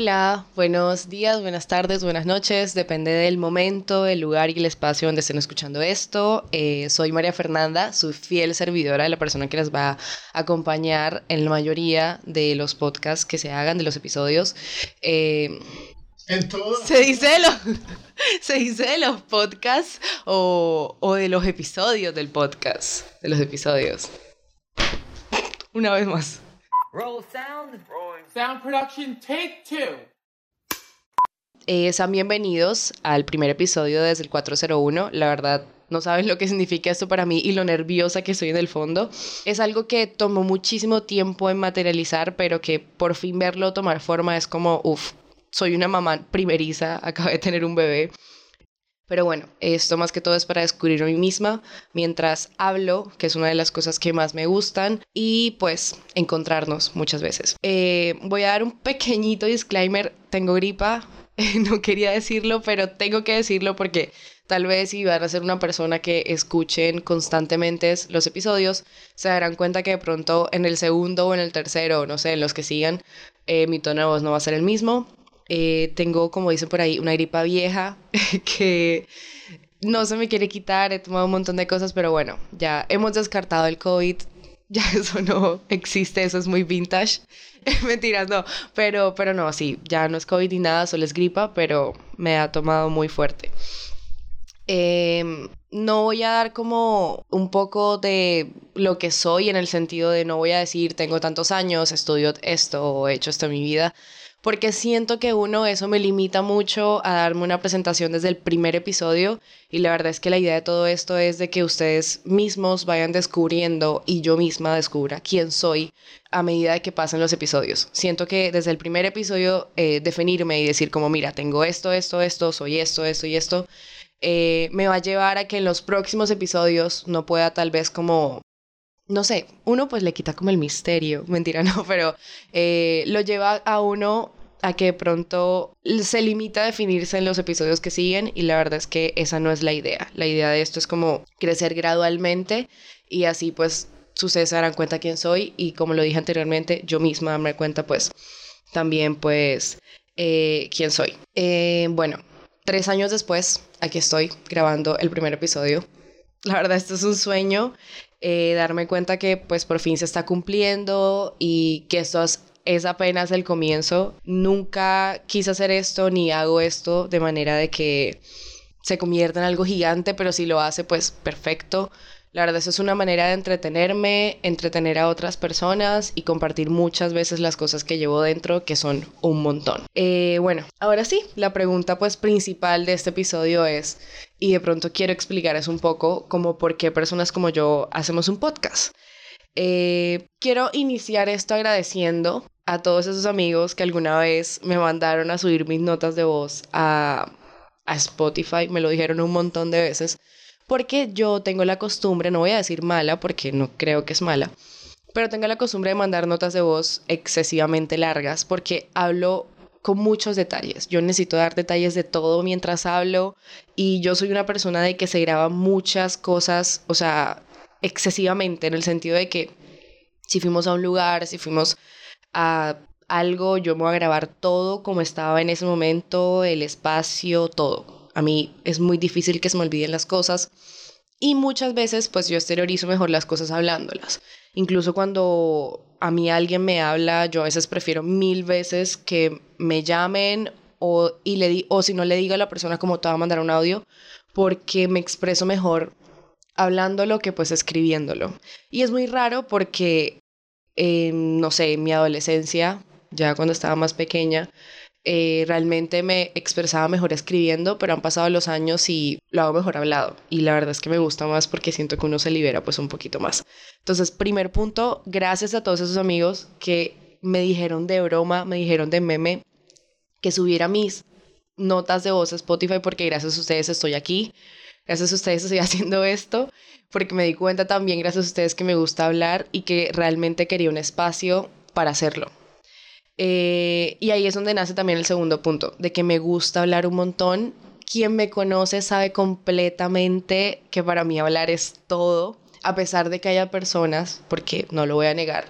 Hola, buenos días, buenas tardes, buenas noches, depende del momento, el lugar y el espacio donde estén escuchando esto. Eh, soy María Fernanda, su fiel servidora, la persona que les va a acompañar en la mayoría de los podcasts que se hagan, de los episodios. Eh, en todo. Se dice de los, se dice de los podcasts o, o de los episodios del podcast, de los episodios. Una vez más. Roll sound. Sound production, take two. Eh, sean bienvenidos al primer episodio desde el 401. La verdad, no saben lo que significa esto para mí y lo nerviosa que estoy en el fondo. Es algo que tomó muchísimo tiempo en materializar, pero que por fin verlo tomar forma es como, uff, soy una mamá primeriza, acabo de tener un bebé. Pero bueno, esto más que todo es para descubrir a mí misma mientras hablo, que es una de las cosas que más me gustan, y pues encontrarnos muchas veces. Eh, voy a dar un pequeñito disclaimer, tengo gripa, no quería decirlo, pero tengo que decirlo porque tal vez si van a ser una persona que escuchen constantemente los episodios, se darán cuenta que de pronto en el segundo o en el tercero, no sé, en los que sigan, eh, mi tono de voz no va a ser el mismo. Eh, tengo, como dicen por ahí, una gripa vieja que no se me quiere quitar, he tomado un montón de cosas, pero bueno, ya hemos descartado el COVID, ya eso no existe, eso es muy vintage. Mentiras, no, pero, pero no, sí, ya no es COVID ni nada, solo es gripa, pero me ha tomado muy fuerte. Em, no voy a dar como un poco de lo que soy en el sentido de no voy a decir tengo tantos años, estudio esto he hecho esto en mi vida, porque siento que uno, eso me limita mucho a darme una presentación desde el primer episodio y la verdad es que la idea de todo esto es de que ustedes mismos vayan descubriendo y yo misma descubra quién soy a medida de que pasen los episodios. Siento que desde el primer episodio eh, definirme y decir como, mira, tengo esto, esto, esto, soy esto, esto y esto, eh, me va a llevar a que en los próximos episodios no pueda tal vez como no sé, uno pues le quita como el misterio, mentira, no, pero eh, lo lleva a uno a que de pronto se limita a definirse en los episodios que siguen y la verdad es que esa no es la idea. La idea de esto es como crecer gradualmente y así pues ustedes se darán cuenta quién soy y como lo dije anteriormente, yo misma me cuenta pues también pues eh, quién soy. Eh, bueno, tres años después, aquí estoy grabando el primer episodio. La verdad, esto es un sueño eh, darme cuenta que pues por fin se está cumpliendo y que esto es, apenas el comienzo. Nunca quise hacer esto ni hago esto de manera de que se convierta en algo gigante, pero si lo hace pues perfecto. La verdad, eso es una manera de entretenerme, entretener a otras personas y compartir muchas veces las cosas que llevo dentro, que son un montón. Eh, bueno, ahora sí, la pregunta pues principal de este episodio es, y de pronto quiero explicarles un poco como por qué personas como yo hacemos un podcast. Eh, quiero iniciar esto agradeciendo a todos esos amigos que alguna vez me mandaron a subir mis notas de voz a, a Spotify, me lo dijeron un montón de veces porque yo tengo la costumbre, no voy a decir mala porque no creo que es mala, pero tengo la costumbre de mandar notas de voz excesivamente largas porque hablo con muchos detalles. Yo necesito dar detalles de todo mientras hablo y yo soy una persona de que se graba muchas cosas, o sea, excesivamente en el sentido de que si fuimos a un lugar, si fuimos a algo, yo me voy a grabar todo como estaba en ese momento, el espacio, todo. A mí es muy difícil que se me olviden las cosas y muchas veces pues yo exteriorizo mejor las cosas hablándolas. Incluso cuando a mí alguien me habla, yo a veces prefiero mil veces que me llamen o, y le di, o si no le diga a la persona como te va a mandar un audio porque me expreso mejor hablándolo que pues escribiéndolo. Y es muy raro porque, no sé, en mi adolescencia, ya cuando estaba más pequeña, eh, realmente me expresaba mejor escribiendo, pero han pasado los años y lo hago mejor hablado. Y la verdad es que me gusta más porque siento que uno se libera pues un poquito más. Entonces, primer punto, gracias a todos esos amigos que me dijeron de broma, me dijeron de meme, que subiera mis notas de voz a Spotify porque gracias a ustedes estoy aquí. Gracias a ustedes estoy haciendo esto, porque me di cuenta también, gracias a ustedes, que me gusta hablar y que realmente quería un espacio para hacerlo. Eh, y ahí es donde nace también el segundo punto, de que me gusta hablar un montón. Quien me conoce sabe completamente que para mí hablar es todo, a pesar de que haya personas, porque no lo voy a negar,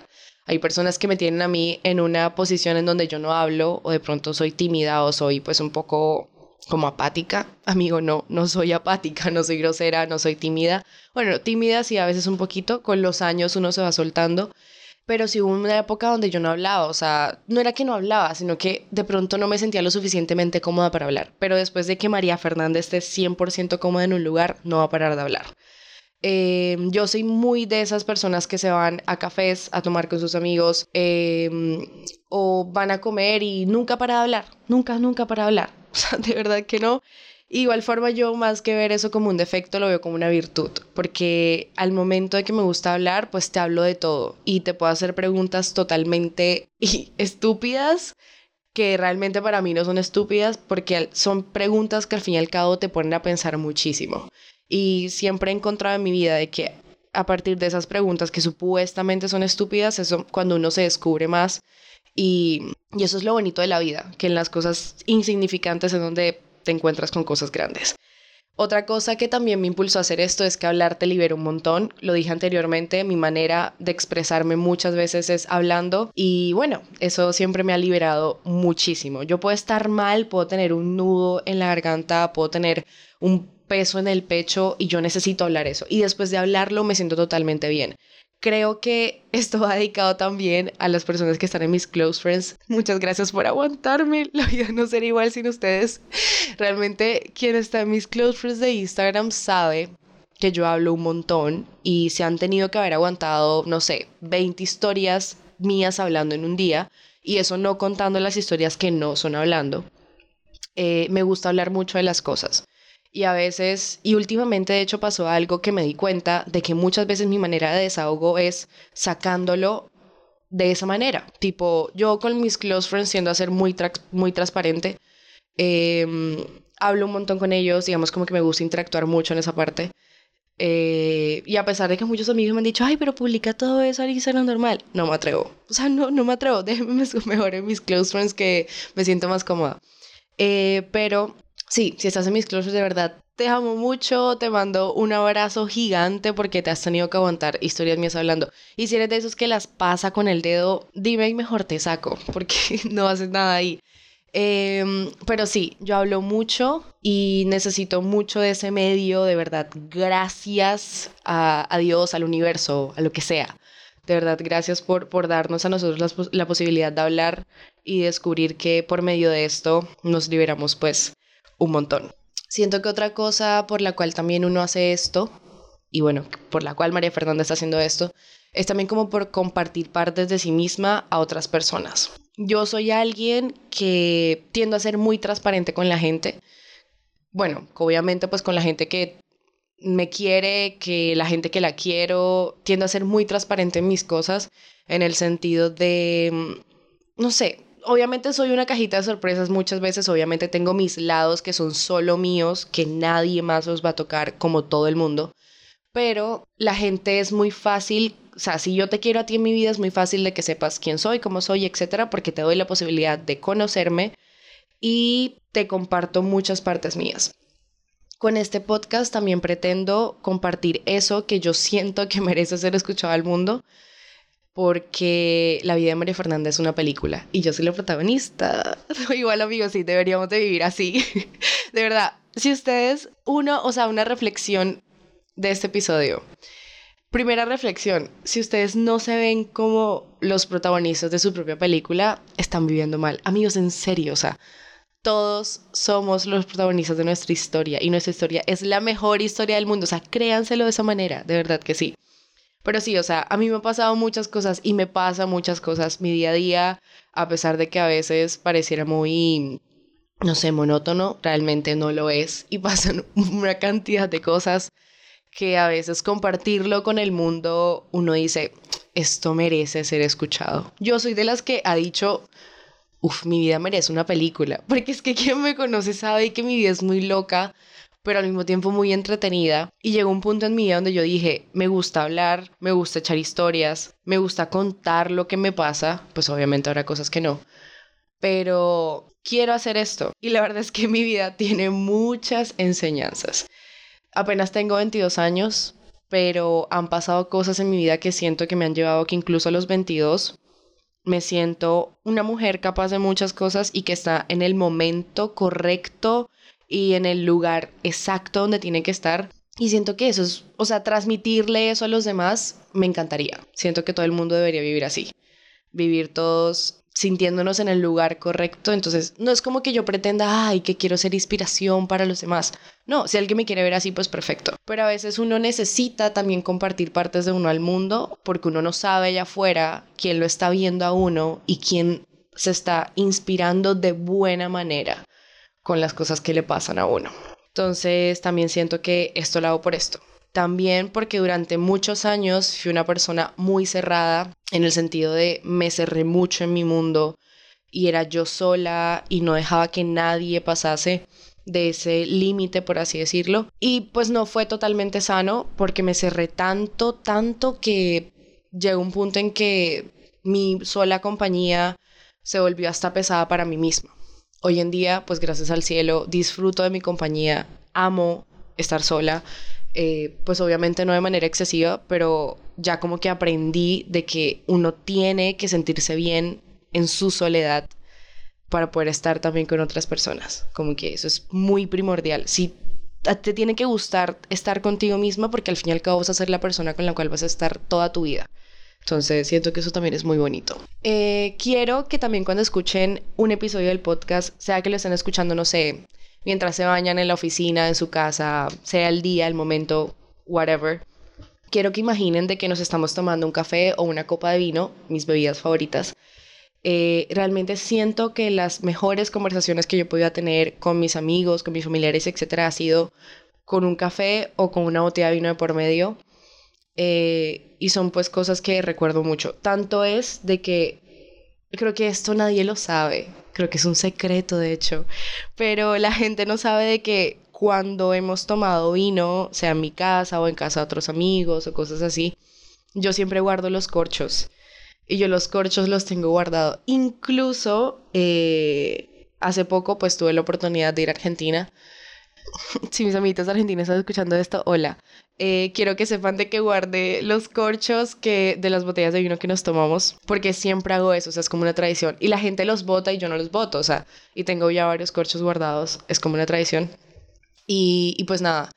Hay personas que me tienen a mí en una posición en donde yo no hablo o de pronto soy tímida o soy pues un poco como apática. Amigo, no, no soy apática, no soy grosera, no soy tímida. Bueno, tímida sí a veces un poquito, con los años uno se va soltando, pero sí hubo una época donde yo no hablaba, o sea, no era que no hablaba, sino que de pronto no me sentía lo suficientemente cómoda para hablar. Pero después de que María Fernández esté 100% cómoda en un lugar, no va a parar de hablar. Eh, yo soy muy de esas personas que se van a cafés a tomar con sus amigos em, o van a comer y nunca para de hablar, nunca, nunca para de hablar. O sea, de verdad que no. Igual forma yo más que ver eso como un defecto lo veo como una virtud, porque al momento de que me gusta hablar, pues te hablo de todo y te puedo hacer preguntas totalmente estúpidas que realmente para mí no son estúpidas porque son preguntas que al fin y al cabo te ponen a pensar muchísimo. Y siempre he encontrado en mi vida de que a partir de esas preguntas que supuestamente son estúpidas, eso cuando uno se descubre más y, y eso es lo bonito de la vida, que en las cosas insignificantes es donde te encuentras con cosas grandes. Otra cosa que también me impulsó a hacer esto es que hablar te libera un montón. Lo dije anteriormente, mi manera de expresarme muchas veces es hablando y bueno, eso siempre me ha liberado muchísimo. Yo puedo estar mal, puedo tener un nudo en la garganta, puedo tener un peso en el pecho y yo necesito hablar eso. Y después de hablarlo me siento totalmente bien creo que esto va dedicado también a las personas que están en mis close friends. Muchas gracias por aguantarme. La vida no sería igual sin ustedes. Realmente quien está en mis close friends de Instagram sabe que yo hablo un montón y se han tenido que haber aguantado, no sé, 20 historias mías hablando en un día y eso no contando las historias que no son hablando. Eh, me gusta hablar mucho de las cosas. Y a veces, y últimamente de hecho pasó algo que me di cuenta de que muchas veces mi manera de desahogo es sacándolo de esa manera. Tipo, yo con mis close friends siendo a ser muy, muy transparente, em, hablo un montón con ellos, digamos como que me gusta interactuar mucho en esa parte. Eh, y a pesar de que muchos amigos me han dicho, ay, pero publica todo eso al Instagram normal, no me atrevo. O sea, no, no me atrevo. Déjenme mejor en mis close friends que me siento más cómoda. Eh, pero Sí, si estás en mis closets de verdad, te amo mucho, te mando un abrazo gigante porque te has tenido que aguantar historias mías hablando. Y si eres de esos que las pasa con el dedo, dime y mejor te saco, porque no haces nada ahí. Em, pero sí, yo hablo mucho y necesito mucho de ese medio, de verdad. Gracias a, Dios, al universo, a lo que sea. De verdad, gracias por, por darnos a nosotros la, la posibilidad de hablar y descubrir que por medio de esto nos liberamos pues un montón. Siento que otra cosa por la cual también uno hace esto, y bueno, por la cual María Fernanda está haciendo esto, es también como por compartir partes de sí misma a otras personas. Yo soy alguien que tiendo a ser muy transparente con la gente. Bueno, obviamente pues con la gente que me quiere, que la gente que la quiero, tiendo a ser muy transparente en mis cosas, en el sentido de, mm, no sé, obviamente soy una cajita de sorpresas muchas veces, obviamente tengo mis lados que son solo míos, que nadie más los va a tocar como todo el mundo, pero la gente es muy fácil, o sea, si yo te quiero a ti en mi vida es muy fácil de que sepas quién soy, cómo soy, etcétera, porque te doy la posibilidad de conocerme y te comparto muchas partes mías. Con este podcast también pretendo compartir eso que yo siento que merece ser escuchado al mundo, porque la vida de María Fernanda es una película y yo soy la protagonista. Igual amigos, sí, deberíamos de vivir así. de verdad, si ustedes, uno, o sea, una reflexión de este episodio. Primera reflexión, si ustedes no se ven como los protagonistas de su propia película, están viviendo mal. Amigos, en serio, o sea, todos somos los protagonistas de nuestra historia y nuestra historia es la mejor historia del mundo. O sea, créanselo de esa manera, de verdad que sí. Pero sí, o sea, a mí me han pasado muchas cosas y me pasa muchas cosas. Mi día a día, a pesar de que a veces pareciera muy, no sé, monótono, realmente no lo es. Y pasan una cantidad de cosas que a veces compartirlo con el mundo uno dice, esto merece ser escuchado. Yo soy de las que ha dicho, uff, mi vida merece una película, porque es que quien me conoce sabe que mi vida es muy loca pero al mismo tiempo muy entretenida. Y llegó un punto en mi vida donde yo dije, me gusta hablar, me gusta echar historias, me gusta contar lo que me pasa, pues obviamente habrá cosas que no, pero quiero hacer esto. Y la verdad es que mi vida tiene muchas enseñanzas. Apenas tengo 22 años pero han pasado cosas en mi vida que siento que me han llevado que incluso a los 22 me siento una mujer capaz de muchas cosas y que está en el momento correcto y en el lugar exacto donde tiene que estar. Y siento que eso es, o sea, transmitirle eso a los demás me encantaría. Siento que todo el mundo debería vivir así. Vivir todos sintiéndonos en el lugar correcto. Entonces, no es como que yo pretenda, ay, que quiero ser inspiración para los demás. No, si alguien me quiere ver así, pues perfecto. Pero a veces uno necesita también compartir partes de uno al mundo porque uno no sabe allá afuera quién lo está viendo a uno y quién se está inspirando de buena manera con las cosas que le pasan a uno. Entonces, también siento que esto lo hago por esto. También porque durante muchos años fui una persona muy cerrada en el sentido de me cerré mucho en mi mundo y era yo sola y no dejaba que nadie pasase de ese límite, por así decirlo. Y pues no fue totalmente sano porque me cerré tanto, tanto que llegó un punto en que mi sola compañía se volvió hasta pesada para mí misma. Hoy en día, pues gracias al cielo, disfruto de mi compañía, amo estar sola eh, pues obviamente no de manera excesiva, pero ya como que aprendí de que uno tiene que sentirse bien en su soledad para poder estar también con otras personas. Como que eso es muy primordial. Si te tiene que gustar estar contigo misma porque al fin y al cabo vas a ser la persona con la cual vas a estar toda tu vida. Entonces siento que eso también es muy bonito. Eh, quiero que también cuando escuchen un episodio del podcast, sea que lo estén escuchando, no sé, mientras se bañan en la oficina, en su casa, sea el día, el momento, whatever. Quiero que imaginen de que nos estamos tomando un café o una copa de vino, mis bebidas favoritas. Eh, realmente siento que las mejores conversaciones que yo podido tener con mis amigos, con mis familiares, etcétera, ha sido con un café o con una botella de vino de por medio. Eh, y son pues cosas que recuerdo mucho. Tanto es de que creo que esto nadie lo sabe, creo que es un secreto de hecho, pero la gente no sabe de que cuando hemos tomado vino, sea en mi casa o en casa de otros amigos o cosas así, yo siempre guardo los corchos. Y yo los corchos los tengo guardados. Incluso eh, hace poco pues tuve la oportunidad de ir a Argentina si mis amiguitos argentinos están escuchando esto, hola. Eh, quiero que sepan de que guarde los corchos que de las botellas de vino que nos tomamos, porque siempre hago eso, o sea, es como una tradición. Y la gente los bota y yo no los boto, o sea, y tengo ya varios corchos guardados, es como una tradición. Y, y pues nada,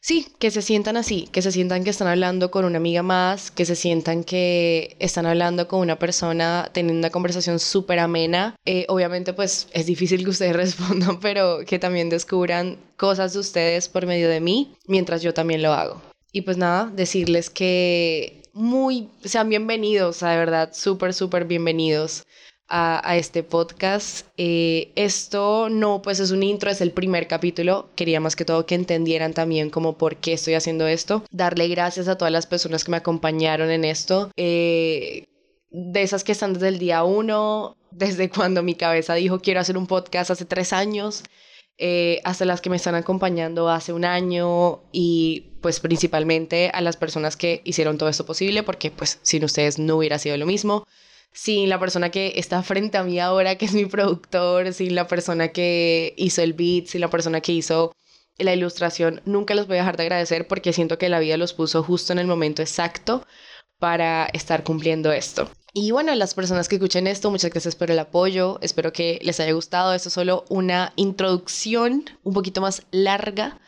Sí, que se sientan así, que se sientan que están hablando con una amiga más, que se sientan que están hablando con una persona, teniendo una conversación súper amena. Eh, obviamente pues es difícil que ustedes respondan, pero que también descubran cosas de ustedes por medio de mí, mientras yo también lo hago. Y pues nada, decirles que muy, sean bienvenidos, de verdad, súper, súper bienvenidos a, este podcast. Eh, esto no, pues es un intro, es el primer capítulo. Quería más que todo que entendieran también como por qué estoy haciendo esto. Darle gracias a todas las personas que me acompañaron en esto. Eh, de esas que están desde el día uno, desde cuando mi cabeza dijo quiero hacer un podcast hace tres años. Eh, hasta las que me están acompañando hace un año y pues principalmente a las personas que hicieron todo esto posible porque pues sin ustedes no hubiera sido lo mismo sin la persona que está frente a mí ahora, que es mi productor, sin la persona que hizo el beat, sin la persona que hizo la ilustración, nunca los voy a dejar de agradecer porque siento que la vida los puso justo en el momento exacto para estar cumpliendo esto. Y bueno, las personas que escuchen esto, muchas gracias por el apoyo, espero que les haya gustado. Esto es solo una introducción un poquito más larga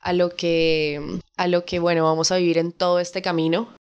a lo que, a lo que bueno, vamos a vivir en todo este camino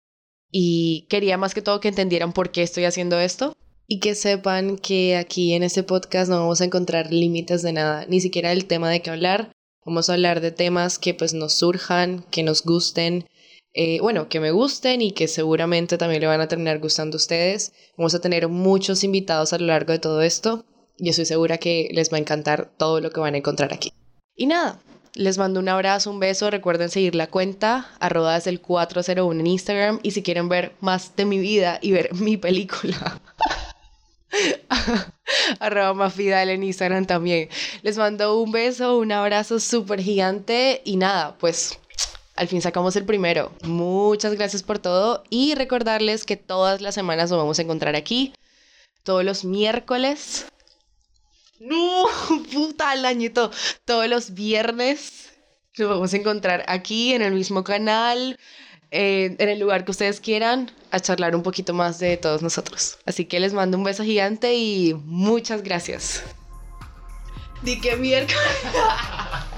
y quería más que todo que entendieran por qué estoy haciendo esto y que sepan que aquí en este podcast no vamos a encontrar límites de nada, ni siquiera el tema de qué hablar. Vamos a hablar de temas que pues nos surjan, que nos gusten, eh, bueno, que me gusten y que seguramente también le van a terminar gustando a ustedes. Vamos a tener muchos invitados a lo largo de todo esto y estoy segura que les va a encantar todo lo que van a encontrar aquí. Y nada, les mando un abrazo, un beso. Recuerden seguir la cuenta, arroba desde el 401 en Instagram. Y si quieren ver más de mi vida y ver mi película, arroba mafidal en Instagram también. Les mando un beso, un abrazo súper gigante. Y nada, pues al fin sacamos el primero. Muchas gracias por todo. Y recordarles que todas las semanas nos vamos a encontrar aquí. Todos los miércoles no, puta, el añito. Todos los viernes nos vamos a encontrar aquí en el mismo canal. eh, en el lugar que ustedes quieran a charlar un poquito más de todos nosotros. Así que les mando un beso gigante y muchas gracias. Di que miércoles.